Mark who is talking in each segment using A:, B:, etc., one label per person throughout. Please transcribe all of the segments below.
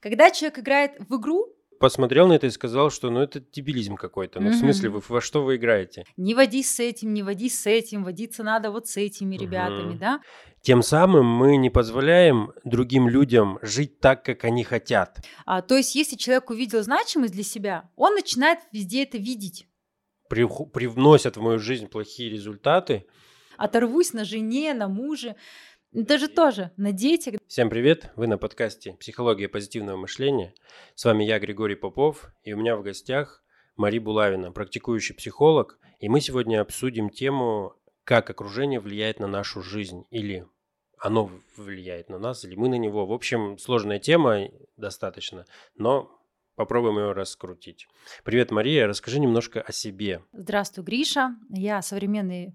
A: Когда человек играет в игру,
B: посмотрел на это и сказал, что ну это дебилизм какой-то. Ну, в смысле, вы во что вы играете?
A: Не водись с этим, не водись с этим, водиться надо вот с этими ребятами, да?
B: Тем самым мы не позволяем другим людям жить так, как они хотят.
A: А, то есть, если человек увидел значимость для себя, он начинает везде это видеть.
B: При, привносят в мою жизнь плохие результаты.
A: Оторвусь на жене, на муже. Это же тоже на детях.
B: Всем привет! Вы на подкасте «Психология позитивного мышления». С вами я, Григорий Попов, и у меня в гостях Мари Булавина, практикующий психолог. И мы сегодня обсудим тему, как окружение влияет на нашу жизнь, или оно влияет на нас, или мы на него. В общем, сложная тема достаточно, но Попробуем ее раскрутить. Привет, Мария. Расскажи немножко о себе.
A: Здравствуй, Гриша. Я современный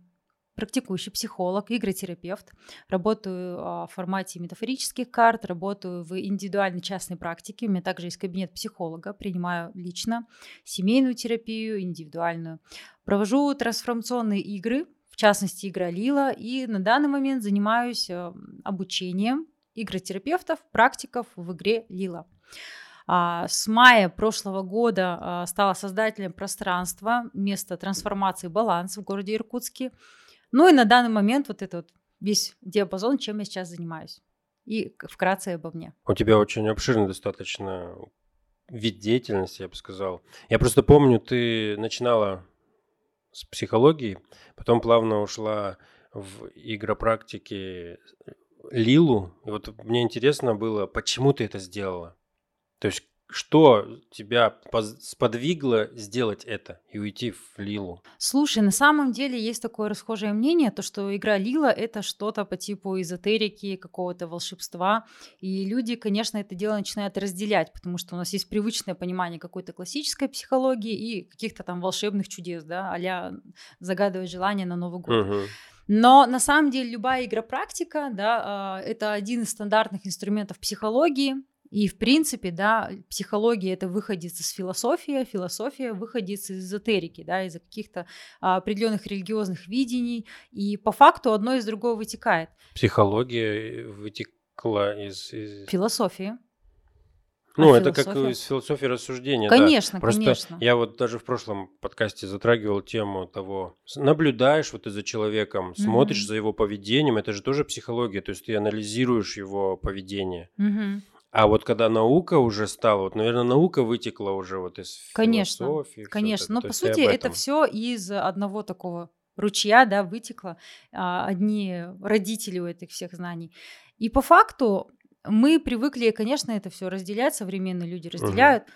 A: практикующий психолог, игротерапевт. Работаю а, в формате метафорических карт, работаю в индивидуальной частной практике. У меня также есть кабинет психолога, принимаю лично семейную терапию, индивидуальную. Провожу трансформационные игры, в частности, игра Лила, и на данный момент занимаюсь а, обучением игротерапевтов, практиков в игре Лила. А, с мая прошлого года стала создателем пространства места трансформации «Баланс» в городе Иркутске. Ну и на данный момент вот это вот весь диапазон, чем я сейчас занимаюсь. И вкратце обо мне.
B: У тебя очень обширный достаточно вид деятельности, я бы сказал. Я просто помню, ты начинала с психологии, потом плавно ушла в игропрактике Лилу. И вот мне интересно было, почему ты это сделала? То есть что тебя сподвигло сделать это и уйти в Лилу?
A: Слушай, на самом деле есть такое расхожее мнение, то что игра Лила это что-то по типу эзотерики, какого-то волшебства. И люди, конечно, это дело начинают разделять, потому что у нас есть привычное понимание какой-то классической психологии и каких-то там волшебных чудес, да, а загадывать желание на Новый год. Угу. Но на самом деле любая игропрактика, да, а, это один из стандартных инструментов психологии, и, в принципе, да, психология это выходит из философии, а философия выходит из эзотерики, да, из каких-то а, определенных религиозных видений. И по факту одно из другого вытекает.
B: Психология вытекла из... из...
A: Философии.
B: Ну, а это как из философии рассуждения.
A: Конечно,
B: да. Просто
A: конечно.
B: Я вот даже в прошлом подкасте затрагивал тему того, наблюдаешь вот ты за человеком, mm-hmm. смотришь за его поведением, это же тоже психология, то есть ты анализируешь его поведение.
A: Mm-hmm.
B: А вот когда наука уже стала, вот, наверное, наука вытекла уже вот из
A: конечно,
B: философии.
A: Конечно, но по сути это все из одного такого ручья, да, вытекло. А, одни родители у этих всех знаний. И по факту мы привыкли, конечно, это все разделять, современные люди разделяют. Угу.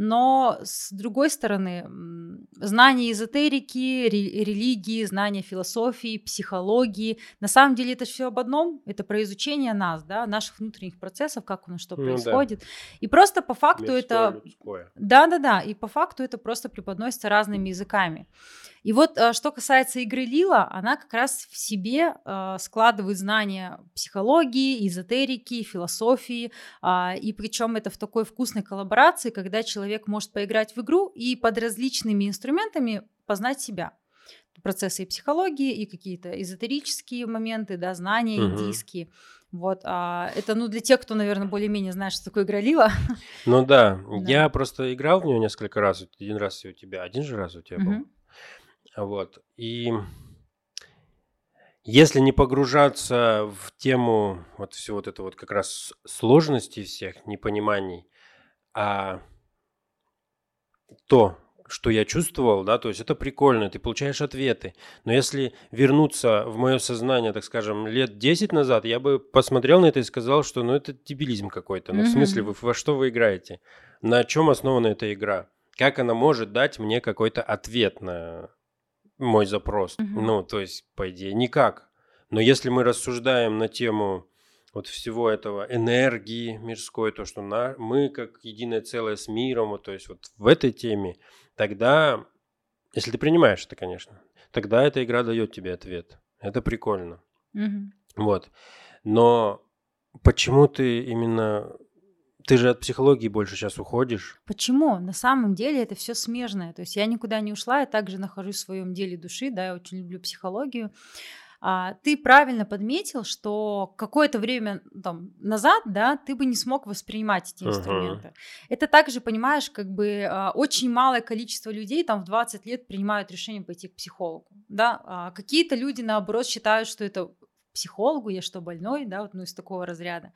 A: Но с другой стороны, знание эзотерики, религии, знание философии, психологии, на самом деле это все об одном, это про изучение нас, да, наших внутренних процессов, как у нас что ну, происходит. Да. И просто по факту Мирское, это... Да-да-да, и по факту это просто преподносится разными языками. И вот э, что касается игры Лила, она как раз в себе э, складывает знания психологии, эзотерики, философии, а, и причем это в такой вкусной коллаборации, когда человек может поиграть в игру и под различными инструментами познать себя процессы и психологии, и какие-то эзотерические моменты, да, знания угу. индийские. Вот, а это, ну, для тех, кто, наверное, более-менее знает, что такое игра Лила.
B: Ну да. да, я просто играл в нее несколько раз, один раз у тебя, один же раз у тебя угу. Вот. И если не погружаться в тему вот все вот это вот как раз сложностей всех, непониманий, а то, что я чувствовал, да, то есть это прикольно, ты получаешь ответы. Но если вернуться в мое сознание, так скажем, лет 10 назад, я бы посмотрел на это и сказал, что ну это дебилизм какой-то. Ну, mm-hmm. в смысле, вы во что вы играете? На чем основана эта игра? Как она может дать мне какой-то ответ на мой запрос. Угу. Ну, то есть, по идее, никак. Но если мы рассуждаем на тему вот всего этого энергии мирской, то, что на, мы как единое целое с миром, вот, то есть вот в этой теме, тогда, если ты принимаешь это, конечно, тогда эта игра дает тебе ответ. Это прикольно.
A: Угу.
B: Вот. Но почему ты именно ты же от психологии больше сейчас уходишь.
A: Почему? На самом деле это все смежное. То есть я никуда не ушла, я также нахожусь в своем деле души, да, я очень люблю психологию. А, ты правильно подметил, что какое-то время там, назад, да, ты бы не смог воспринимать эти инструменты. Uh-huh. Это также, понимаешь, как бы а, очень малое количество людей там в 20 лет принимают решение пойти к психологу, да. А какие-то люди, наоборот, считают, что это психологу, я что, больной, да, вот, ну, из такого разряда.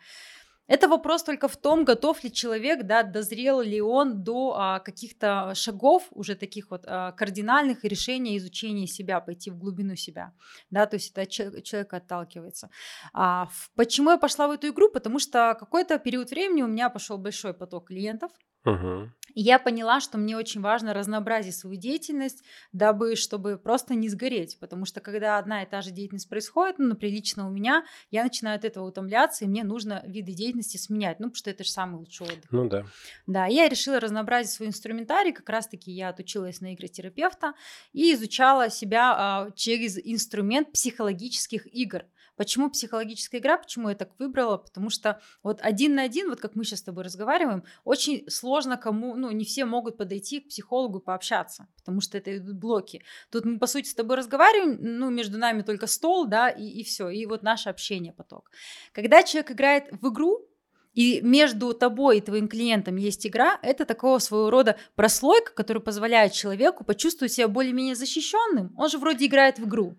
A: Это вопрос только в том, готов ли человек, да, дозрел ли он до а, каких-то шагов, уже таких вот а, кардинальных решений изучения себя, пойти в глубину себя, да, то есть это человек отталкивается. А, почему я пошла в эту игру? Потому что какой-то период времени у меня пошел большой поток клиентов,
B: Угу.
A: Я поняла, что мне очень важно разнообразить свою деятельность, дабы, чтобы просто не сгореть. Потому что когда одна и та же деятельность происходит, ну, например, лично у меня, я начинаю от этого утомляться, и мне нужно виды деятельности сменять. Ну, потому что это же самый лучший отдых.
B: Ну да.
A: Да, я решила разнообразить свой инструментарий. Как раз-таки я отучилась на игротерапевта и изучала себя а, через инструмент психологических игр. Почему психологическая игра? Почему я так выбрала? Потому что вот один на один, вот как мы сейчас с тобой разговариваем, очень сложно кому, ну, не все могут подойти к психологу и пообщаться, потому что это идут блоки. Тут мы, по сути, с тобой разговариваем, ну, между нами только стол, да, и, и все, и вот наше общение поток. Когда человек играет в игру, и между тобой и твоим клиентом есть игра, это такого своего рода прослойка, которая позволяет человеку почувствовать себя более-менее защищенным. Он же вроде играет в игру.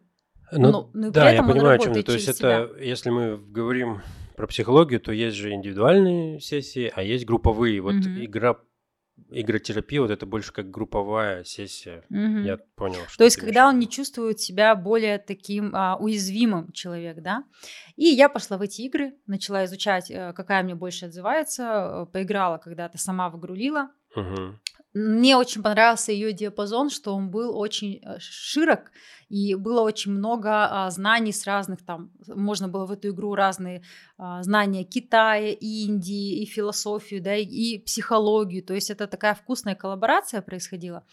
B: Ну, ну, ну да, я понимаю, о чем ты. То есть это, если мы говорим про психологию, то есть же индивидуальные сессии, а есть групповые. Вот угу. игра игротерапия, вот это больше как групповая сессия.
A: Угу.
B: Я понял.
A: Что То есть, когда он не чувствует себя более таким а, уязвимым человек, да. И я пошла в эти игры, начала изучать, э, какая мне больше отзывается, э, поиграла когда-то сама в игру Лила.
B: Угу.
A: Мне очень понравился ее диапазон, что он был очень э, широк, и было очень много а, знаний с разных там, можно было в эту игру разные а, знания Китая, Индии, и философию, да, и, и психологию, то есть это такая вкусная коллаборация происходила.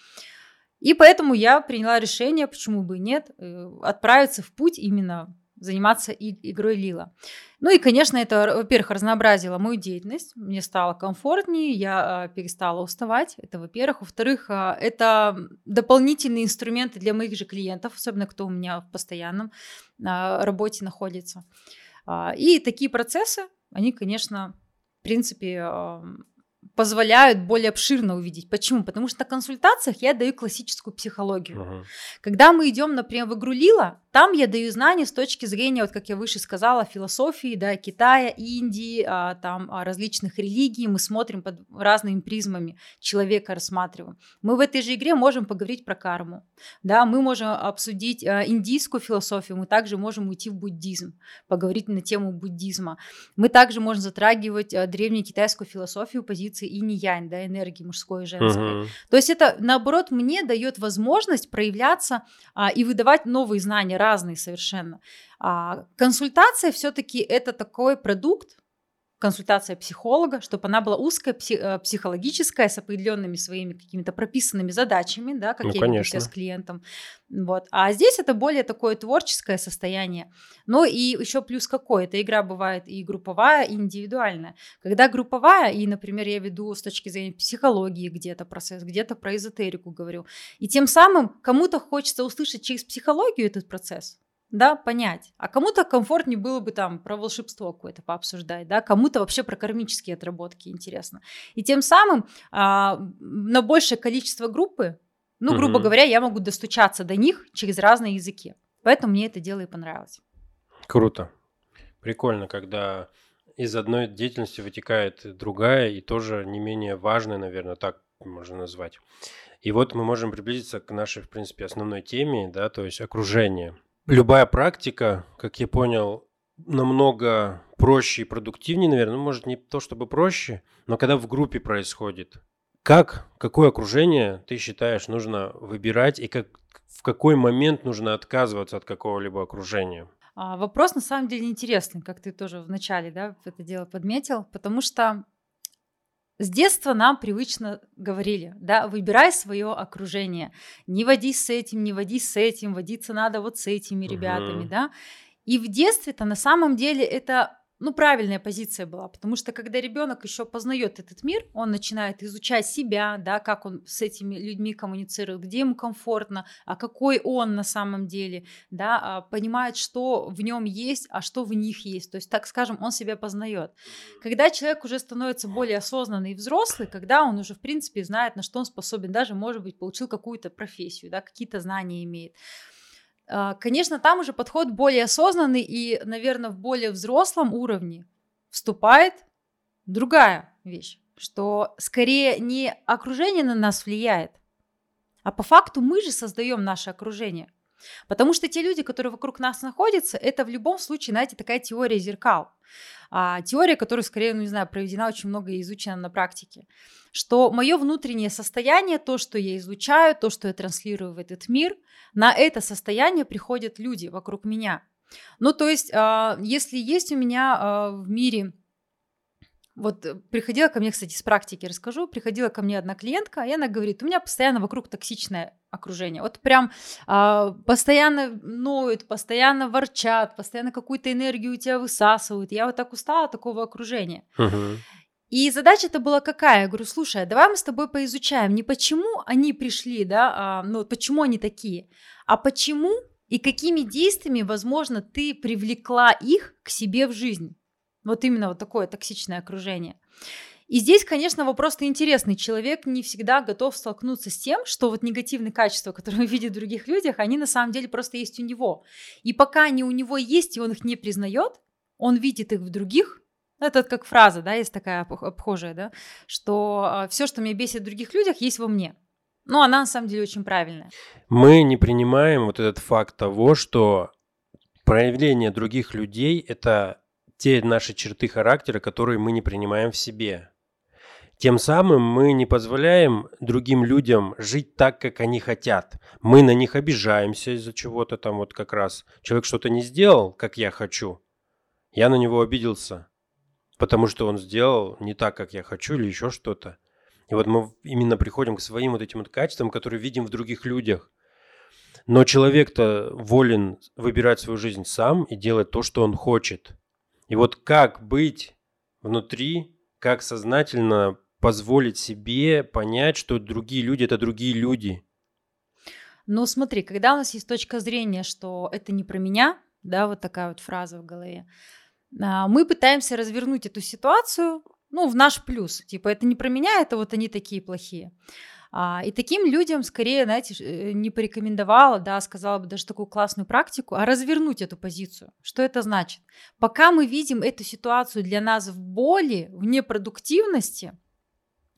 A: И поэтому я приняла решение, почему бы нет, э, отправиться в путь именно заниматься и, игрой Лила. Ну и, конечно, это, во-первых, разнообразило мою деятельность, мне стало комфортнее, я э, перестала уставать, это во-первых. Во-вторых, э, это дополнительные инструменты для моих же клиентов, особенно кто у меня в постоянном э, работе находится. И такие процессы, они, конечно, в принципе, позволяют более обширно увидеть. Почему? Потому что на консультациях я даю классическую психологию.
B: Uh-huh.
A: Когда мы идем, например, в игру Лила, там я даю знания с точки зрения, вот как я выше сказала, философии, да, Китая, Индии, а, там а, различных религий. Мы смотрим под разными призмами человека, рассматриваем. Мы в этой же игре можем поговорить про карму, да, мы можем обсудить а, индийскую философию, мы также можем уйти в буддизм, поговорить на тему буддизма. Мы также можем затрагивать а, древнюю китайскую философию, позиции инь-янь, да, энергии мужской и женской.
B: Угу.
A: То есть это, наоборот, мне дает возможность проявляться а, и выдавать новые знания, разные совершенно. А, консультация все-таки это такой продукт, консультация психолога, чтобы она была узкая, э, психологическая, с определенными своими какими-то прописанными задачами, да, как
B: ну,
A: я
B: конечно.
A: с клиентом. Вот. А здесь это более такое творческое состояние. Ну и еще плюс какой? Эта игра бывает и групповая, и индивидуальная. Когда групповая, и, например, я веду с точки зрения психологии где-то процесс, где-то про эзотерику говорю, и тем самым кому-то хочется услышать через психологию этот процесс, да, понять. А кому-то комфортнее было бы там про волшебство какое-то пообсуждать, да, кому-то вообще про кармические отработки интересно. И тем самым а, на большее количество группы, ну, грубо угу. говоря, я могу достучаться до них через разные языки. Поэтому мне это дело и понравилось.
B: Круто. Прикольно, когда из одной деятельности вытекает другая и тоже не менее важная, наверное, так можно назвать. И вот мы можем приблизиться к нашей, в принципе, основной теме, да, то есть окружение – любая практика, как я понял, намного проще и продуктивнее, наверное. Ну, может, не то чтобы проще, но когда в группе происходит. Как, какое окружение ты считаешь нужно выбирать и как, в какой момент нужно отказываться от какого-либо окружения?
A: А, вопрос на самом деле интересный, как ты тоже в начале да, это дело подметил, потому что с детства нам привычно говорили, да, выбирай свое окружение, не водись с этим, не водись с этим, водиться надо вот с этими ребятами, uh-huh. да. И в детстве-то на самом деле это ну, правильная позиция была, потому что когда ребенок еще познает этот мир, он начинает изучать себя, да, как он с этими людьми коммуницирует, где ему комфортно, а какой он на самом деле, да, а понимает, что в нем есть, а что в них есть, то есть, так скажем, он себя познает. Когда человек уже становится более осознанный и взрослый, когда он уже, в принципе, знает, на что он способен, даже, может быть, получил какую-то профессию, да, какие-то знания имеет, конечно, там уже подход более осознанный и, наверное, в более взрослом уровне вступает другая вещь, что скорее не окружение на нас влияет, а по факту мы же создаем наше окружение. Потому что те люди, которые вокруг нас находятся, это в любом случае, знаете, такая теория зеркал. А, теория, которая, скорее, ну не знаю, проведена очень много и изучена на практике. Что мое внутреннее состояние, то, что я изучаю, то, что я транслирую в этот мир, на это состояние приходят люди вокруг меня. Ну, то есть, а, если есть у меня а, в мире вот э, приходила ко мне, кстати, с практики расскажу, приходила ко мне одна клиентка, и она говорит, у меня постоянно вокруг токсичное окружение. Вот прям а, постоянно ноют, постоянно ворчат, постоянно какую-то энергию у тебя высасывают. Я вот так устала от такого окружения. Uh-huh. И задача-то была какая? Я говорю, слушай, а давай мы с тобой поизучаем не почему они пришли, да, а, ну почему они такие, а почему и какими действиями, возможно, ты привлекла их к себе в жизнь. Вот именно вот такое токсичное окружение. И здесь, конечно, вопрос-то интересный. Человек не всегда готов столкнуться с тем, что вот негативные качества, которые он видит в других людях, они на самом деле просто есть у него. И пока они у него есть, и он их не признает, он видит их в других, это как фраза, да, есть такая обхожая, да, что а, все, что меня бесит в других людях, есть во мне. Но она на самом деле очень правильная.
B: Мы не принимаем вот этот факт того, что проявление других людей – это те наши черты характера, которые мы не принимаем в себе. Тем самым мы не позволяем другим людям жить так, как они хотят. Мы на них обижаемся из-за чего-то там вот как раз. Человек что-то не сделал, как я хочу. Я на него обиделся, потому что он сделал не так, как я хочу или еще что-то. И вот мы именно приходим к своим вот этим вот качествам, которые видим в других людях. Но человек-то волен выбирать свою жизнь сам и делать то, что он хочет. И вот как быть внутри, как сознательно позволить себе понять, что другие люди это другие люди.
A: Ну, смотри, когда у нас есть точка зрения, что это не про меня, да, вот такая вот фраза в голове, а, мы пытаемся развернуть эту ситуацию, ну, в наш плюс. Типа, это не про меня, это вот они такие плохие. А, и таким людям скорее, знаете, э, не порекомендовала, да, сказала бы даже такую классную практику, а развернуть эту позицию. Что это значит? Пока мы видим эту ситуацию для нас в боли, в непродуктивности,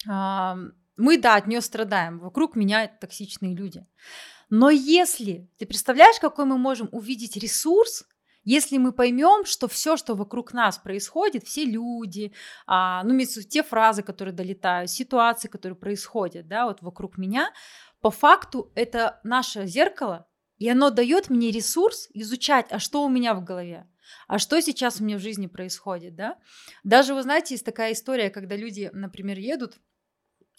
A: мы, да, от нее страдаем. Вокруг меня токсичные люди. Но если ты представляешь, какой мы можем увидеть ресурс, если мы поймем, что все, что вокруг нас происходит, все люди, а, ну, те фразы, которые долетают, ситуации, которые происходят, да, вот вокруг меня, по факту это наше зеркало, и оно дает мне ресурс изучать, а что у меня в голове, а что сейчас у меня в жизни происходит, да. Даже, вы знаете, есть такая история, когда люди, например, едут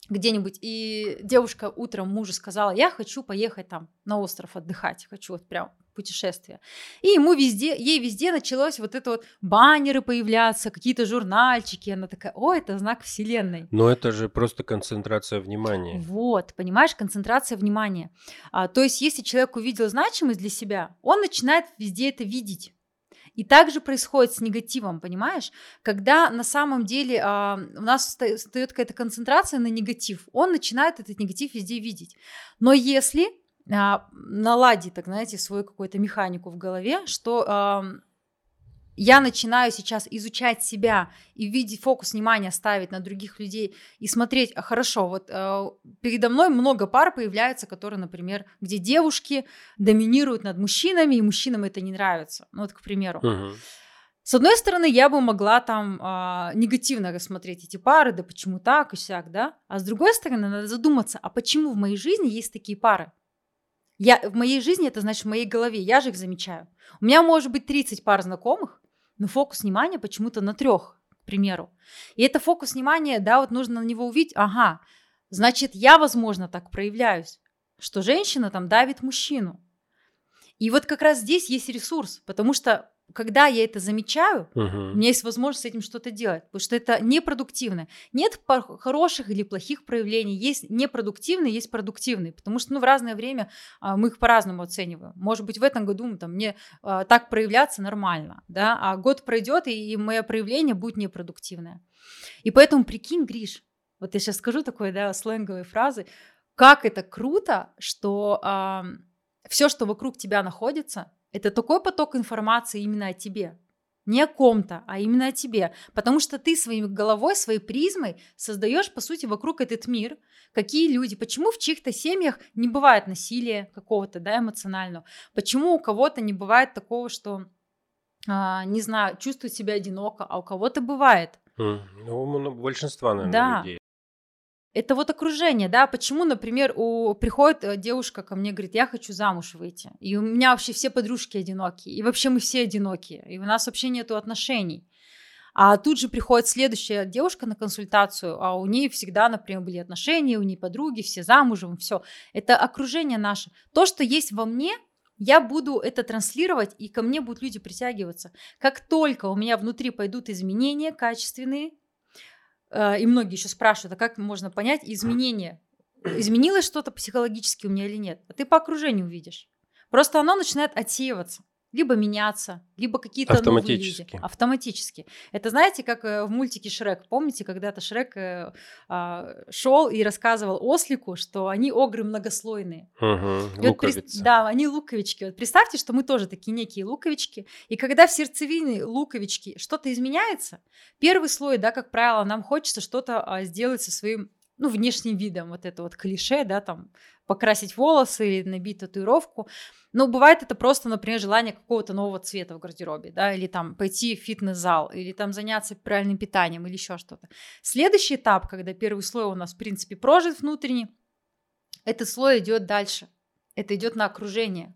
A: где-нибудь, и девушка утром мужу сказала, я хочу поехать там на остров отдыхать, хочу вот прям путешествие. И ему везде, ей везде началось вот это вот баннеры появляться, какие-то журнальчики. Она такая, о, это знак вселенной.
B: Но это же просто концентрация внимания.
A: Вот, понимаешь, концентрация внимания. А, то есть, если человек увидел значимость для себя, он начинает везде это видеть. И также происходит с негативом, понимаешь? Когда на самом деле а, у нас встает какая-то концентрация на негатив, он начинает этот негатив везде видеть. Но если а, наладить, так знаете, свою какую-то механику в голове, что а, я начинаю сейчас изучать себя и видеть фокус внимания ставить на других людей и смотреть, а хорошо, вот э, передо мной много пар появляется, которые, например, где девушки доминируют над мужчинами, и мужчинам это не нравится. Ну вот, к примеру. Uh-huh. С одной стороны, я бы могла там э, негативно рассмотреть эти пары, да почему так и сяк, да? А с другой стороны, надо задуматься, а почему в моей жизни есть такие пары? Я, в моей жизни это значит в моей голове, я же их замечаю. У меня может быть 30 пар знакомых, но фокус внимания почему-то на трех, к примеру. И это фокус внимания, да, вот нужно на него увидеть, ага, значит, я, возможно, так проявляюсь, что женщина там давит мужчину. И вот как раз здесь есть ресурс, потому что когда я это замечаю,
B: Угу.
A: у меня есть возможность с этим что-то делать, потому что это непродуктивно. Нет хороших или плохих проявлений, есть непродуктивные, есть продуктивные, потому что ну, в разное время а, мы их по-разному оцениваем. Может быть, в этом году ну, там, мне а, так проявляться нормально, да, а год пройдет, и, и мое проявление будет непродуктивное. И поэтому прикинь, Гриш, вот я сейчас скажу такой, да, сленговые фразы, как это круто, что все, что вокруг тебя находится, это такой поток информации именно о тебе. Не о ком-то, а именно о тебе. Потому что ты своей головой, своей призмой создаешь, по сути, вокруг этот мир. Какие люди, почему в чьих-то семьях не бывает насилия какого-то, да, эмоционального. Почему у кого-то не бывает такого, что, а, не знаю, чувствует себя одиноко, а у кого-то бывает.
B: Ну, у большинства, наверное,
A: Да.
B: людей.
A: Это вот окружение, да, почему, например, у приходит э, девушка ко мне, говорит, я хочу замуж выйти, и у меня вообще все подружки одинокие, и вообще мы все одинокие, и у нас вообще нету отношений. А тут же приходит следующая девушка на консультацию, а у нее всегда, например, были отношения, у нее подруги, все замужем, все. Это окружение наше. То, что есть во мне, я буду это транслировать, и ко мне будут люди притягиваться. Как только у меня внутри пойдут изменения качественные, и многие еще спрашивают, а как можно понять изменения? Изменилось что-то психологически у меня или нет? А ты по окружению увидишь. Просто оно начинает отсеиваться либо меняться, либо какие-то новые люди.
B: Автоматически.
A: Автоматически. Это знаете, как э, в мультике Шрек. Помните, когда-то Шрек э, а, шел и рассказывал ослику, что они огры многослойные.
B: Угу.
A: И вот
B: Луковица.
A: Да, они луковички. Вот представьте, что мы тоже такие некие луковички. И когда в сердцевине луковички что-то изменяется, первый слой, да, как правило, нам хочется что-то а, сделать со своим ну, внешним видом, вот это вот клише, да, там, покрасить волосы или набить татуировку. Но бывает это просто, например, желание какого-то нового цвета в гардеробе, да, или там пойти в фитнес-зал, или там заняться правильным питанием, или еще что-то. Следующий этап, когда первый слой у нас, в принципе, прожит внутренний, этот слой идет дальше. Это идет на окружение.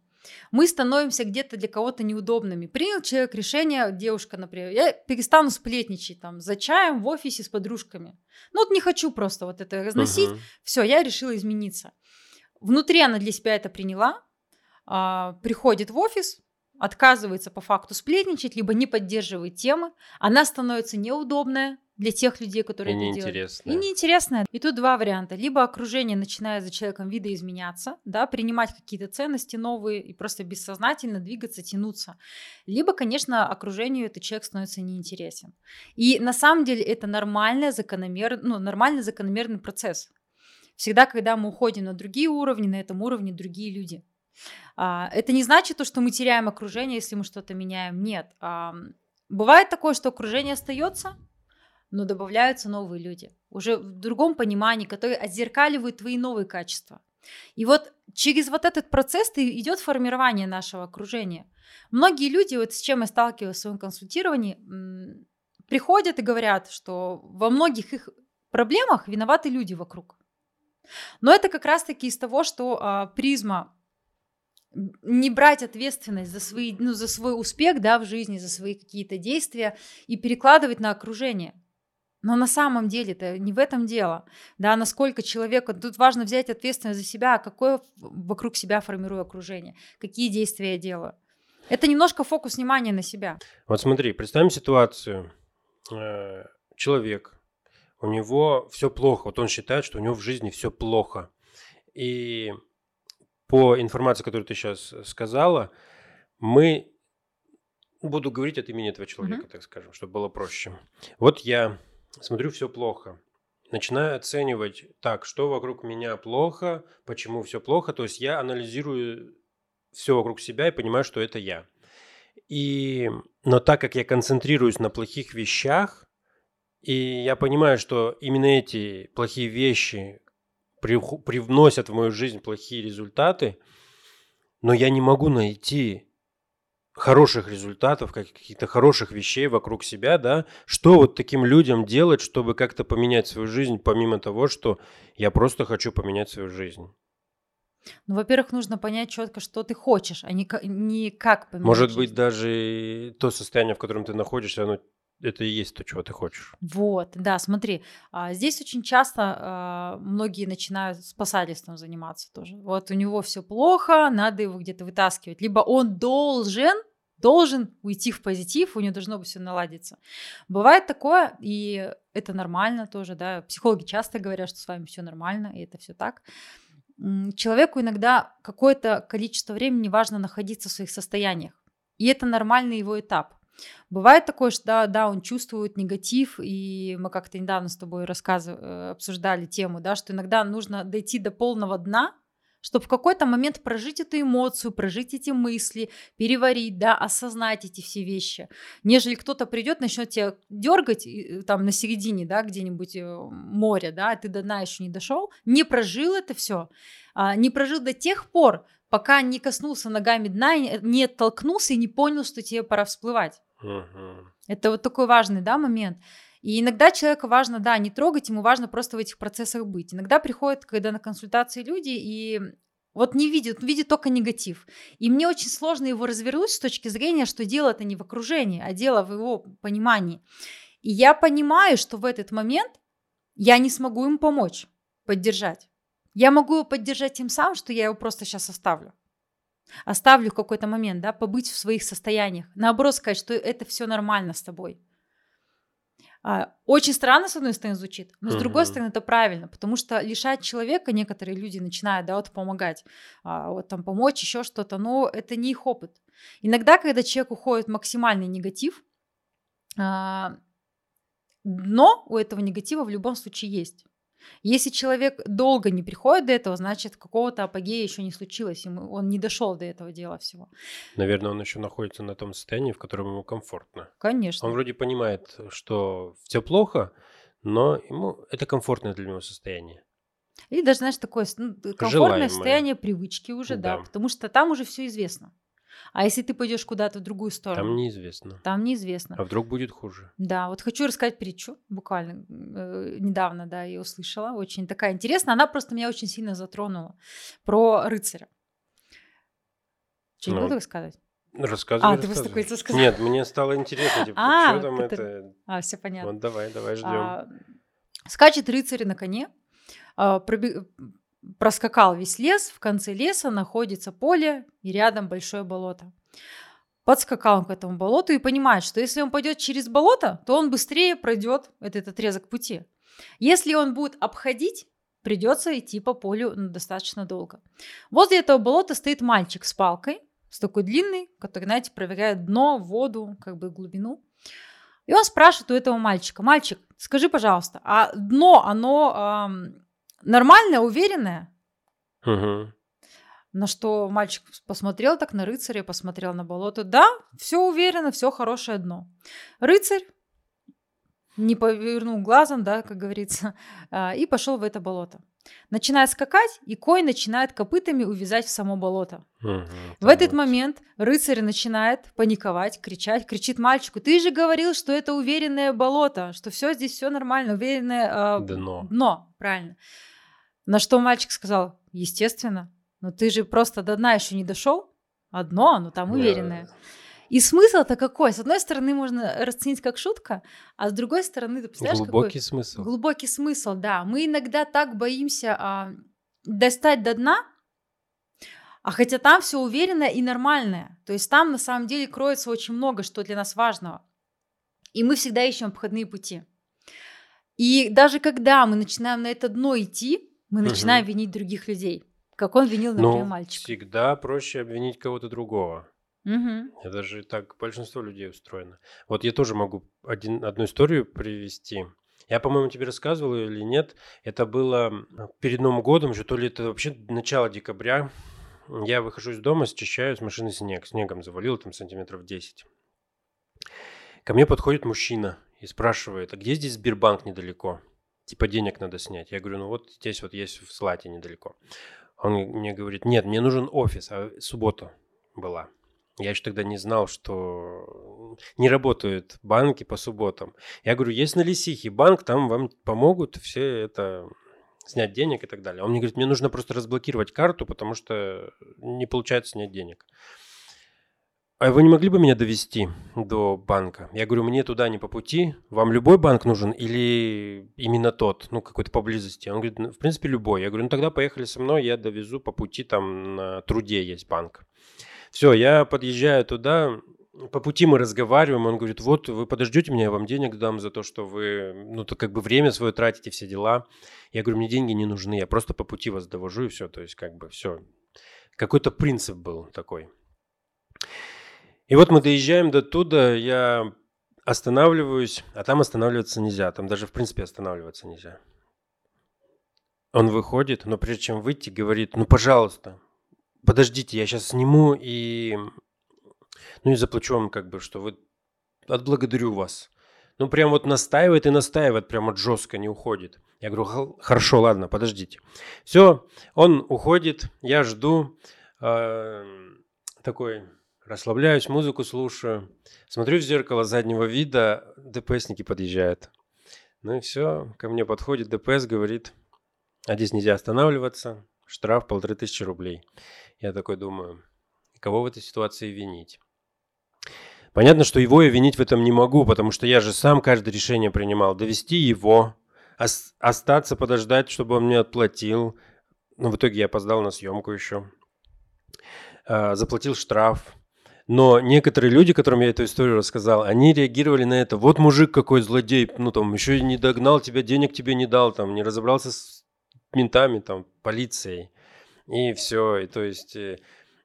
A: Мы становимся где-то для кого-то неудобными. Принял человек решение, девушка, например, я перестану сплетничать там за чаем в офисе с подружками. Ну вот не хочу просто вот это разносить.
B: Мгм.
A: Все, я решила измениться. Внутри она для себя это приняла, а, приходит в офис, отказывается по факту сплетничать, либо не поддерживает темы. Она становится неудобная для тех людей,
B: И
A: которые это делают.
B: неинтересно.
A: И неинтересная. И тут два варианта. Либо окружение начинает за человеком видоизменяться, да, принимать какие-то ценности новые и просто бессознательно двигаться, тянуться. Либо, конечно, окружению этот человек становится неинтересен. И на самом деле это нормальный, закономер... ну, нормальный закономерный процесс. Всегда, когда мы уходим на другие уровни, на этом уровне другие люди. А, Это не значит то, что мы теряем окружение, если мы что-то меняем. Нет. Бывает такое, что окружение остается, но добавляются новые люди. Уже в другом понимании, которые отзеркаливают твои новые качества. И вот через вот этот процесс идет формирование нашего окружения. Многие люди, вот с чем я сталкиваюсь в своем консультировании, приходят и говорят, что во многих их проблемах виноваты люди вокруг. Но это как раз-таки из того, что а, призма не брать ответственность за, свои, ну, за свой успех да, в жизни, за свои какие-то действия и перекладывать на окружение. Но на самом деле это не в этом дело. Да, насколько человеку... Тут важно взять ответственность за себя, а какое вокруг себя формирую окружение, какие действия я делаю. Это немножко фокус внимания на себя.
B: Вот смотри, представим ситуацию. Э, Человек, у него все плохо. Вот он считает, что у него в жизни все плохо. И по информации, которую ты сейчас сказала, мы буду говорить от имени этого человека,
A: Мгм.
B: так скажем, чтобы было проще. Вот я смотрю, все плохо. Начинаю оценивать, так, что вокруг меня плохо, почему все плохо. То есть я анализирую все вокруг себя и понимаю, что это я. И, но так как я концентрируюсь на плохих вещах, и я понимаю, что именно эти плохие вещи привносят в мою жизнь плохие результаты, но я не могу найти хороших результатов, как- каких-то хороших вещей вокруг себя, да, что вот таким людям делать, чтобы как-то поменять свою жизнь, помимо того, что я просто хочу поменять свою жизнь.
A: Ну, во-первых, нужно понять четко, что ты хочешь, а не, ка- не как поменять
B: Может быть, даже то состояние, в котором ты находишься, оно это и есть то, чего ты хочешь.
A: Вот, да, смотри, а, здесь очень часто а, многие начинают спасательством заниматься тоже. Вот у него все плохо, надо его где-то вытаскивать. Либо он должен должен уйти в позитив, у него должно быть все наладиться. Бывает такое, и это нормально тоже, да, психологи часто говорят, что с вами все нормально, и это все так. Человеку иногда какое-то количество времени важно находиться в своих состояниях, и это нормальный его этап. Бывает такое, что да, да, он чувствует негатив, и мы как-то недавно с тобой э, обсуждали тему, да, что иногда нужно дойти до полного дна, чтобы в какой-то момент прожить эту эмоцию, прожить эти мысли, переварить, да, осознать эти все вещи, нежели кто-то придет, начнет тебя дергать э, там на середине, да, где-нибудь э, моря, да, ты до дна еще не дошел, не прожил это все, а, не прожил до тех пор, пока не коснулся ногами дна, не оттолкнулся и не понял, что тебе пора всплывать. Это вот такой важный, да, момент. И иногда человеку важно, да, не трогать, ему важно просто в этих процессах быть. Иногда приходят, когда на консультации люди, и вот не видят, видит только негатив. И мне очень сложно его развернуть с точки зрения, что дело это не в окружении, а дело в его понимании. И я понимаю, что в этот момент я не смогу ему помочь, поддержать. Я могу его поддержать тем самым, что я его просто сейчас оставлю. Оставлю в какой-то момент, да, побыть в своих состояниях. Наоборот, сказать, что это все нормально с тобой. А, очень странно, с одной стороны, звучит, но с uh-huh. другой стороны, это правильно, потому что лишать человека некоторые люди начинают, да, вот помогать, а, вот там помочь, еще что-то, но это не их опыт. Иногда, когда человек уходит максимальный негатив, а, дно у этого негатива в любом случае есть. Если человек долго не приходит до этого, значит, какого-то апогея еще не случилось, ему, он не дошел до этого дела всего.
B: Наверное, он еще находится на том состоянии, в котором ему комфортно.
A: Конечно.
B: Он вроде понимает, что все плохо, но ему это комфортное для него состояние.
A: Или даже, знаешь, такое ну, комфортное Желаемое. состояние привычки уже, да. да, потому что там уже все известно. А если ты пойдешь куда-то в другую сторону?
B: Там неизвестно.
A: Там неизвестно.
B: А вдруг будет хуже?
A: Да, вот хочу рассказать притчу, буквально э, недавно, да, ее услышала, очень такая интересная, она просто меня очень сильно затронула, про рыцаря. Что, не ну, буду рассказывать?
B: Рассказывай,
A: А, ты просто такой сказал.
B: Нет, мне стало интересно, типа, а, что там это...
A: А, все понятно.
B: Вот давай, давай, ждем. А,
A: скачет рыцарь на коне, а, пробег проскакал весь лес, в конце леса находится поле и рядом большое болото. Подскакал он к этому болоту и понимает, что если он пойдет через болото, то он быстрее пройдет этот отрезок пути. Если он будет обходить, придется идти по полю ну, достаточно долго. Возле этого болота стоит мальчик с палкой, с такой длинной, который, знаете, проверяет дно, воду, как бы глубину. И он спрашивает у этого мальчика, мальчик, скажи, пожалуйста, а дно, оно эм, нормальная, уверенная.
B: Угу.
A: На что мальчик посмотрел так на рыцаря, посмотрел на болото. Да, все уверенно, все хорошее дно. Рыцарь не повернул глазом, да, как говорится, а, и пошел в это болото. Начинает скакать, и конь начинает копытами увязать в само болото.
B: Угу,
A: в этот момент рыцарь начинает паниковать, кричать, кричит мальчику: "Ты же говорил, что это уверенное болото, что все здесь все нормально, уверенное э,
B: дно".
A: Дно, правильно. На что мальчик сказал, естественно, но ты же просто до дна еще не дошел, одно, оно там уверенное. Yeah. И смысл-то какой? С одной стороны, можно расценить как шутка, а с другой стороны, ты представляешь,
B: глубокий
A: какой...
B: смысл.
A: Глубокий смысл, да. Мы иногда так боимся а, достать до дна, а хотя там все уверенное и нормальное. То есть там на самом деле кроется очень много, что для нас важного. И мы всегда ищем обходные пути. И даже когда мы начинаем на это дно идти, мы начинаем угу. винить других людей. Как он винил, например,
B: ну,
A: мальчика.
B: Всегда проще обвинить кого-то другого.
A: Угу.
B: Это же так большинство людей устроено. Вот я тоже могу один, одну историю привести. Я, по-моему, тебе рассказывал или нет. Это было перед Новым годом же, то ли это вообще начало декабря. Я выхожу из дома, счищаю с машины снег. Снегом завалил там сантиметров 10. Ко мне подходит мужчина и спрашивает, а где здесь Сбербанк недалеко? Типа денег надо снять. Я говорю, ну вот здесь вот есть в Слате недалеко. Он мне говорит, нет, мне нужен офис, а суббота была. Я еще тогда не знал, что не работают банки по субботам. Я говорю, есть на Лисихе банк, там вам помогут все это снять денег и так далее. Он мне говорит, мне нужно просто разблокировать карту, потому что не получается снять денег. А вы не могли бы меня довести до банка? Я говорю, мне туда не по пути. Вам любой банк нужен или именно тот, ну, какой-то поблизости? Он говорит, ну, в принципе, любой. Я говорю, ну, тогда поехали со мной, я довезу по пути, там на труде есть банк. Все, я подъезжаю туда, по пути мы разговариваем, он говорит, вот вы подождете меня, я вам денег дам за то, что вы, ну, то как бы время свое тратите, все дела. Я говорю, мне деньги не нужны, я просто по пути вас довожу и все, то есть как бы все. Какой-то принцип был такой. И вот мы доезжаем до туда, я останавливаюсь, а там останавливаться нельзя, там даже в принципе останавливаться нельзя. Он выходит, но прежде чем выйти, говорит, ну, пожалуйста, подождите, я сейчас сниму и ну и заплачу вам как бы, что вы отблагодарю вас. Ну, прям вот настаивает и настаивает, прям вот жестко не уходит. Я говорю, хорошо, ладно, подождите. Все, он уходит, я жду, э, такой расслабляюсь, музыку слушаю, смотрю в зеркало заднего вида, ДПСники подъезжают. Ну и все, ко мне подходит ДПС, говорит, а здесь нельзя останавливаться, штраф полторы тысячи рублей. Я такой думаю, кого в этой ситуации винить? Понятно, что его я винить в этом не могу, потому что я же сам каждое решение принимал. Довести его, остаться, подождать, чтобы он мне отплатил. Но в итоге я опоздал на съемку еще. А, заплатил штраф. Но некоторые люди, которым я эту историю рассказал, они реагировали на это. Вот мужик какой злодей, ну там еще не догнал тебя, денег тебе не дал, там не разобрался с ментами, там, полицией. И все. И то есть э,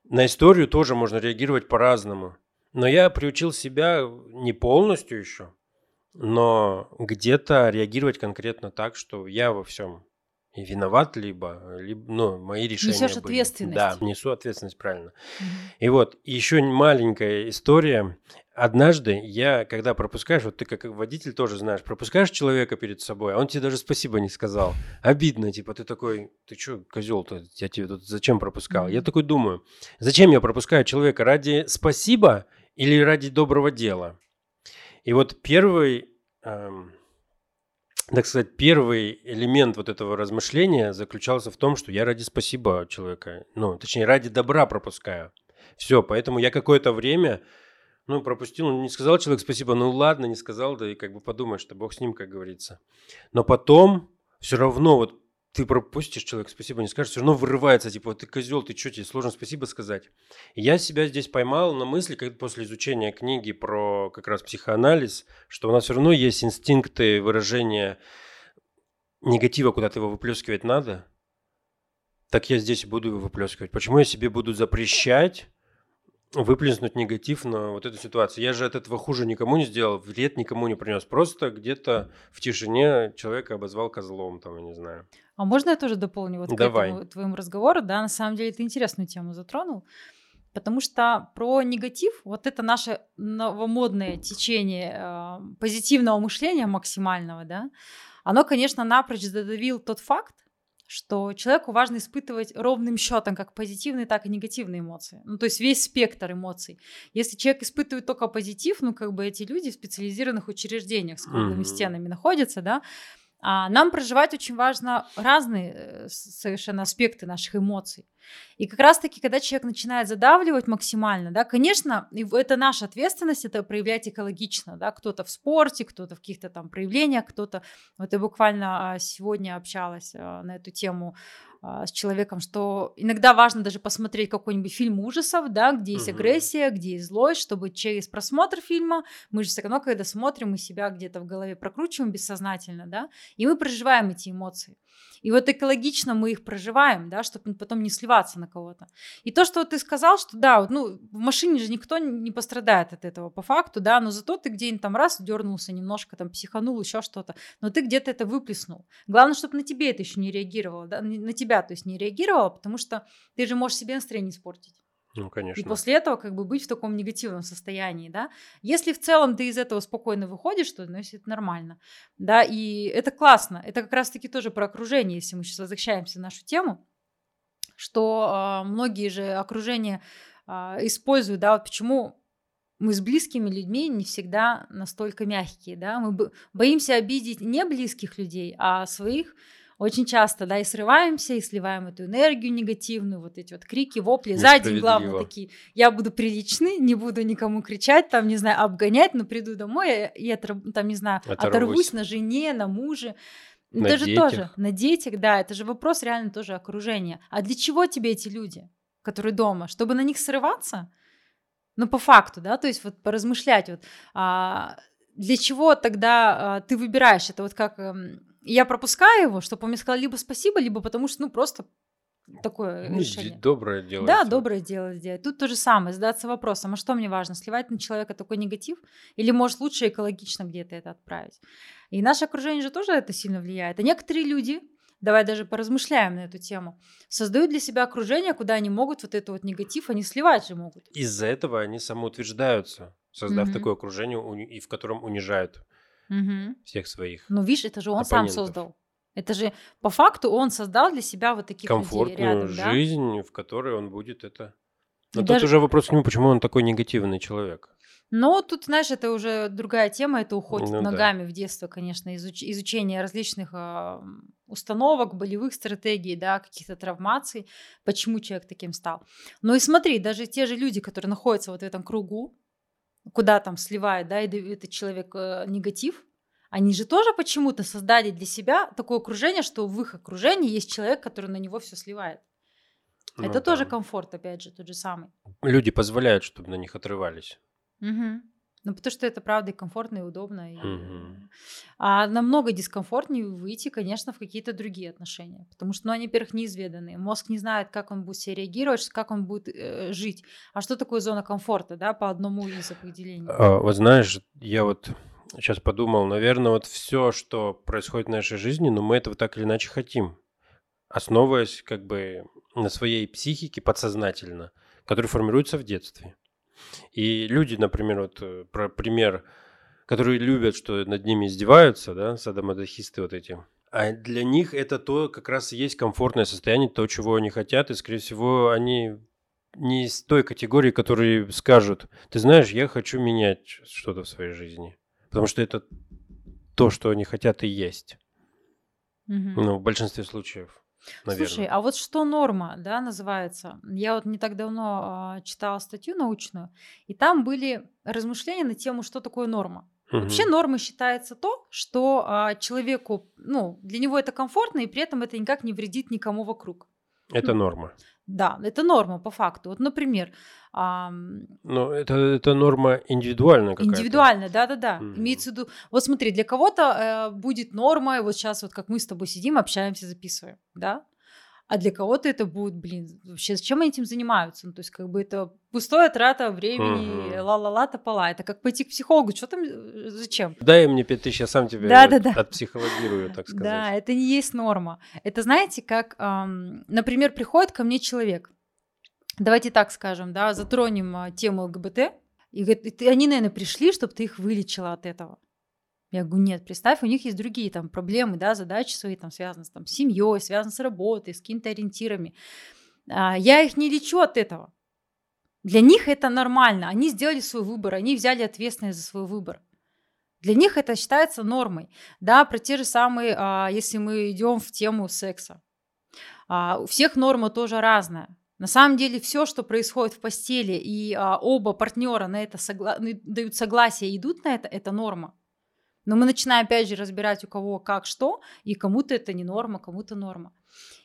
B: на историю тоже можно реагировать по-разному. Но я приучил себя не полностью еще, но где-то реагировать конкретно так, что я во всем и виноват, либо, либо ну, мои решения
A: Несешь
B: были.
A: ответственность.
B: Да, несу ответственность, правильно. Угу. И вот еще маленькая история. Однажды я, когда пропускаешь, вот ты как водитель тоже знаешь, пропускаешь человека перед собой, а он тебе даже спасибо не сказал. Обидно, типа ты такой, ты что, козел-то, я тебе тут зачем пропускал? Я такой думаю, зачем я пропускаю человека ради спасибо или ради доброго дела. И вот первый, эм, так сказать, первый элемент вот этого размышления заключался в том, что я ради спасибо человека, ну, точнее, ради добра пропускаю. Все, поэтому я какое-то время, ну, пропустил, ну, не сказал человек спасибо, ну, ладно, не сказал, да и как бы подумаешь, что Бог с ним, как говорится. Но потом все равно вот ты пропустишь человек, спасибо не скажешь, все равно вырывается, типа, ты козел, ты что, тебе сложно спасибо сказать. Я себя здесь поймал на мысли, как после изучения книги про как раз психоанализ, что у нас все равно есть инстинкты выражения негатива, куда-то его выплескивать надо, так я здесь буду его выплескивать. Почему я себе буду запрещать выплеснуть негатив на вот эту ситуацию. Я же от этого хуже никому не сделал, вред никому не принес. Просто где-то в тишине человека обозвал козлом, там, я не знаю.
A: А можно я тоже дополню вот
B: Давай.
A: к этому твоему разговору? Да, на самом деле ты интересную тему затронул. Потому что про негатив, вот это наше новомодное течение э, позитивного мышления максимального, да, оно, конечно, напрочь задавил тот факт, что человеку важно испытывать ровным счетом как позитивные, так и негативные эмоции. Ну, то есть весь спектр эмоций. Если человек испытывает только позитив, ну, как бы эти люди в специализированных учреждениях с круглыми mm-hmm. стенами находятся, да, а нам проживать очень важно разные э, совершенно аспекты наших эмоций. И как раз-таки, когда человек начинает задавливать максимально, да, конечно, это наша ответственность, это проявлять экологично, да, кто-то в спорте, кто-то в каких-то там проявлениях, кто-то, вот я буквально а, сегодня общалась а, на эту тему а, с человеком, что иногда важно даже посмотреть какой-нибудь фильм ужасов, да, где есть угу. агрессия, где есть злость, чтобы через просмотр фильма мы же все равно, когда смотрим, мы себя где-то в голове прокручиваем бессознательно, да, и мы проживаем эти эмоции. И вот экологично мы их проживаем, да, чтобы потом не сливаться на кого-то. И то, что ты сказал, что да, вот, ну, в машине же никто не пострадает от этого по факту, да, но зато ты где-нибудь там раз дернулся немножко, там психанул, еще что-то, но ты где-то это выплеснул. Главное, чтобы на тебе это еще не реагировало, да, на тебя, то есть не реагировало, потому что ты же можешь себе настроение испортить.
B: Ну, конечно.
A: И после этого как бы быть в таком негативном состоянии, да. Если в целом ты из этого спокойно выходишь, то значит это нормально, да, и это классно. Это как раз-таки тоже про окружение, если мы сейчас возвращаемся в нашу тему, что э, многие же окружения э, используют, да, вот почему мы с близкими людьми не всегда настолько мягкие, да, мы боимся обидеть не близких людей, а своих очень часто, да, и срываемся, и сливаем эту энергию негативную, вот эти вот крики, вопли. Сзади, главное, такие, я буду приличный, не буду никому кричать, там, не знаю, обгонять, но приду домой и, это, там, не знаю, оторвусь, оторвусь на жене, на муже. На это детях. же тоже, на детях, да, это же вопрос реально тоже окружения. А для чего тебе эти люди, которые дома? Чтобы на них срываться? Ну, по факту, да, то есть вот поразмышлять, вот, а, для чего тогда а, ты выбираешь это, вот как а, я пропускаю его, чтобы он мне сказал либо спасибо, либо потому что, ну, просто такое ну, решение.
B: Доброе дело.
A: Да, доброе дело сделать. Тут то же самое, задаться вопросом, а что мне важно, сливать на человека такой негатив, или, может, лучше экологично где-то это отправить. И наше окружение же тоже это сильно влияет. А некоторые люди, давай даже поразмышляем на эту тему, создают для себя окружение, куда они могут вот этот вот негатив, они сливать же могут.
B: Из-за этого они самоутверждаются, создав угу. такое окружение, и в котором унижают угу. всех своих.
A: Ну, видишь, это же он оппонентов. сам создал. Это же по факту он создал для себя вот таких
B: Комфортную
A: людей рядом,
B: жизнь, да? в которой он будет это. Но и тут даже... уже вопрос к нему, почему он такой негативный человек.
A: Но тут, знаешь, это уже другая тема, это уходит ну, ногами да. в детство, конечно, изуч... изучение различных э, установок, болевых стратегий, да, каких-то травмаций, почему человек таким стал. Но и смотри, даже те же люди, которые находятся вот в этом кругу, куда там сливает, да, и этот человек э, негатив, они же тоже почему-то создали для себя такое окружение, что в их окружении есть человек, который на него все сливает. Ну, Это да. тоже комфорт, опять же, тот же самый.
B: Люди позволяют, чтобы на них отрывались.
A: Угу. Ну, потому что это правда и комфортно, и удобно. И... Угу. А намного дискомфортнее выйти, конечно, в какие-то другие отношения. Потому что, ну, они, во-первых, неизведанные. Мозг не знает, как он будет себя реагировать, как он будет э, жить. А что такое зона комфорта, да, по одному из определений?
B: А, вот знаешь, я вот сейчас подумал, наверное, вот все, что происходит в нашей жизни, но мы этого так или иначе хотим. Основываясь как бы на своей психике подсознательно, которая формируется в детстве. И люди, например, вот э, про пример, которые любят, что над ними издеваются, да, садомазохисты вот эти, а для них это то как раз и есть комфортное состояние, то, чего они хотят, и, скорее всего, они не из той категории, которые скажут, ты знаешь, я хочу менять что-то в своей жизни. Потому что это то, что они хотят и есть. Угу. Ну, в большинстве случаев. Наверное.
A: Слушай, а вот что норма, да, называется? Я вот не так давно э, читала статью научную, и там были размышления на тему, что такое норма. Угу. Вообще нормой считается то, что э, человеку, ну, для него это комфортно, и при этом это никак не вредит никому вокруг.
B: Это ну, норма.
A: Да, это норма по факту. Вот, например... А...
B: Но это, это норма индивидуальная какая-то.
A: Индивидуальная, да-да-да. Mm. Имеется в виду... Вот смотри, для кого-то э, будет нормой, вот сейчас вот как мы с тобой сидим, общаемся, записываем, да? А для кого-то это будет, блин, вообще зачем они этим занимаются? Ну, то есть как бы это пустая трата времени, угу. ла-ла-ла, топола. Это как пойти к психологу, что там, э, зачем?
B: Дай мне пять тысяч, я сам тебя да, вот да, да. отпсихологирую, так сказать.
A: Да, это не есть норма. Это знаете, как, эм, например, приходит ко мне человек, давайте так скажем, да, затронем э, тему ЛГБТ, и говорит, они, наверное, пришли, чтобы ты их вылечила от этого. Я говорю, нет, представь, у них есть другие там проблемы, да, задачи свои там связаны с там, семьей, связаны с работой, с какими-то ориентирами. А, я их не лечу от этого. Для них это нормально. Они сделали свой выбор, они взяли ответственность за свой выбор. Для них это считается нормой. Да, про те же самые, а, если мы идем в тему секса. А, у всех норма тоже разная. На самом деле все, что происходит в постели, и оба партнера на это согла- дают согласие, идут на это, это норма. Но мы начинаем опять же разбирать у кого как что, и кому-то это не норма, кому-то норма.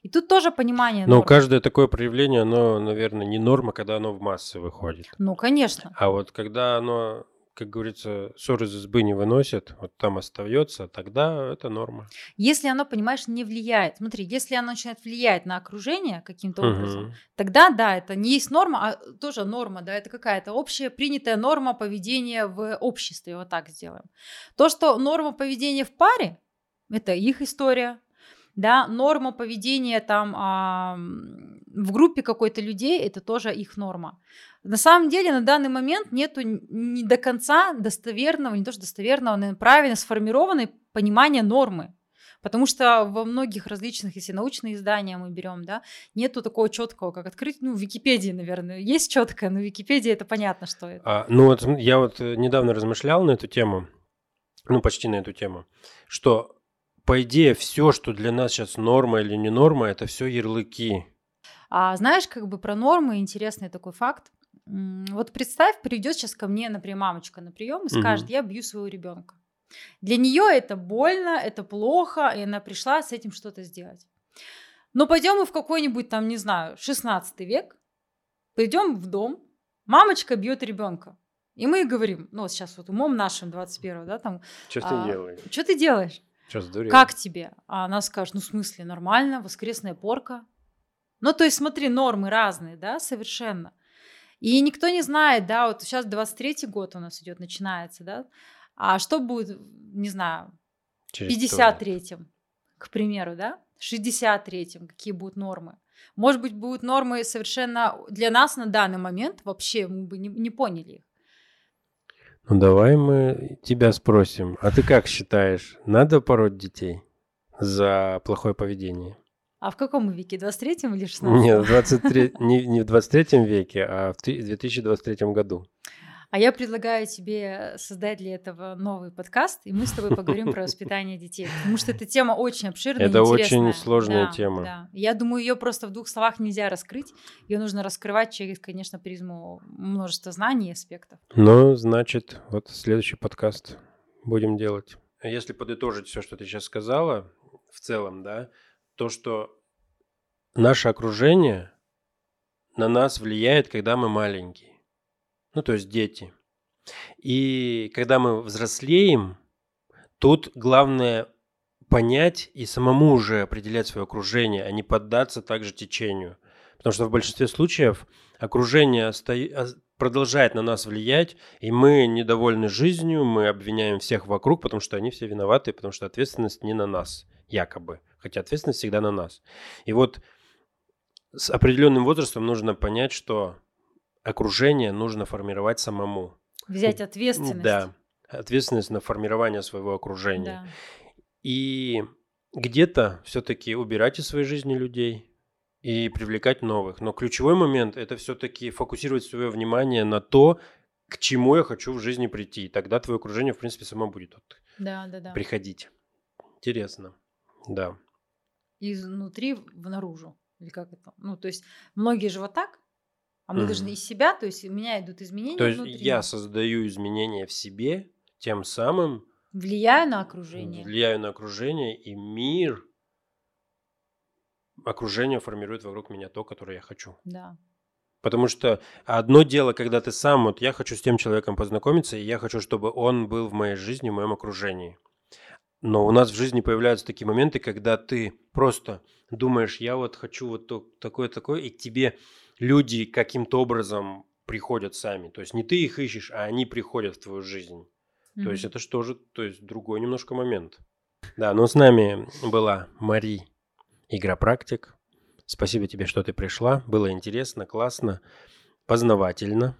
A: И тут тоже понимание
B: Но каждое такое проявление, оно, наверное, не норма, когда оно в массы выходит.
A: Ну, конечно.
B: А вот когда оно как говорится, ссор из избы не выносят, вот там остается, тогда это норма.
A: Если оно, понимаешь, не влияет. Смотри, если оно начинает влиять на окружение каким-то угу. образом, тогда да, это не есть норма, а тоже норма, да, это какая-то общая принятая норма поведения в обществе, вот так сделаем. То, что норма поведения в паре, это их история, да, норма поведения там а, в группе какой-то людей, это тоже их норма. На самом деле на данный момент нету не до конца достоверного, не то что достоверного, но правильно сформированной понимания нормы. Потому что во многих различных, если научные издания мы берем, да, нету такого четкого, как открыть, ну, в Википедии, наверное, есть четкое, но в Википедии это понятно, что это.
B: А, ну, вот я вот э, недавно размышлял на эту тему, ну, почти на эту тему, что по идее, все, что для нас сейчас норма или не норма, это все ярлыки.
A: А знаешь, как бы про нормы интересный такой факт. Вот представь, придет сейчас ко мне, например, мамочка на прием и скажет, угу. я бью своего ребенка. Для нее это больно, это плохо, и она пришла с этим что-то сделать. Но пойдем мы в какой-нибудь там, не знаю, 16 век, придем в дом, мамочка бьет ребенка. И мы говорим, ну, вот сейчас вот умом нашим 21 да, там.
B: Что а, ты делаешь?
A: Что ты делаешь?
B: Что, сдурел?
A: Как тебе? А она скажет, ну, в смысле, нормально, воскресная порка. Ну, то есть, смотри, нормы разные, да, совершенно. И никто не знает, да, вот сейчас 23-й год у нас идет, начинается, да, а что будет, не знаю, в 53-м, к примеру, да, 63-м, какие будут нормы. Может быть, будут нормы совершенно для нас на данный момент, вообще мы бы не, не поняли их.
B: Ну давай мы тебя спросим. А ты как считаешь, надо пороть детей за плохое поведение?
A: А в каком веке? 23-м или 16
B: Нет, в 23, не, не в 23 веке, а в 2023 году.
A: А я предлагаю тебе создать для этого новый подкаст, и мы с тобой поговорим про воспитание детей, потому что эта тема очень обширная.
B: Это очень сложная тема.
A: Да. Я думаю, ее просто в двух словах нельзя раскрыть. Ее нужно раскрывать через, конечно, призму множества знаний и аспектов.
B: Ну, значит, вот следующий подкаст будем делать. Если подытожить все, что ты сейчас сказала, в целом, да, то, что наше окружение на нас влияет, когда мы маленькие ну то есть дети. И когда мы взрослеем, тут главное понять и самому уже определять свое окружение, а не поддаться также течению. Потому что в большинстве случаев окружение продолжает на нас влиять, и мы недовольны жизнью, мы обвиняем всех вокруг, потому что они все виноваты, потому что ответственность не на нас, якобы. Хотя ответственность всегда на нас. И вот с определенным возрастом нужно понять, что окружение нужно формировать самому.
A: Взять ответственность.
B: Да, ответственность на формирование своего окружения. Да. И где-то все-таки убирать из своей жизни людей и привлекать новых. Но ключевой момент это все-таки фокусировать свое внимание на то, к чему я хочу в жизни прийти. И тогда твое окружение, в принципе, само будет вот
A: да, да, да.
B: приходить. Интересно. Да.
A: Изнутри в наружу. Или как это? Ну, то есть многие же вот так, а мы mm. должны из себя, то есть у меня идут изменения.
B: То есть внутри. я создаю изменения в себе, тем самым
A: влияю на окружение.
B: Влияю на окружение, и мир, окружение формирует вокруг меня то, которое я хочу.
A: Да.
B: Потому что одно дело, когда ты сам, вот я хочу с тем человеком познакомиться, и я хочу, чтобы он был в моей жизни, в моем окружении. Но у нас в жизни появляются такие моменты, когда ты просто думаешь, я вот хочу вот такое-такое, и к тебе люди каким-то образом приходят сами. То есть не ты их ищешь, а они приходят в твою жизнь. Mm-hmm. То есть это что же, то есть другой немножко момент. Да, но с нами была Мари, игропрактик. Спасибо тебе, что ты пришла. Было интересно, классно, познавательно.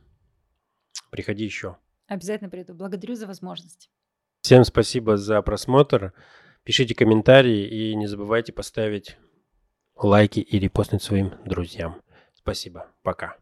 B: Приходи еще.
A: Обязательно приду. Благодарю за возможность.
B: Всем спасибо за просмотр. Пишите комментарии и не забывайте поставить лайки и репостнуть своим друзьям. Спасибо. Пока.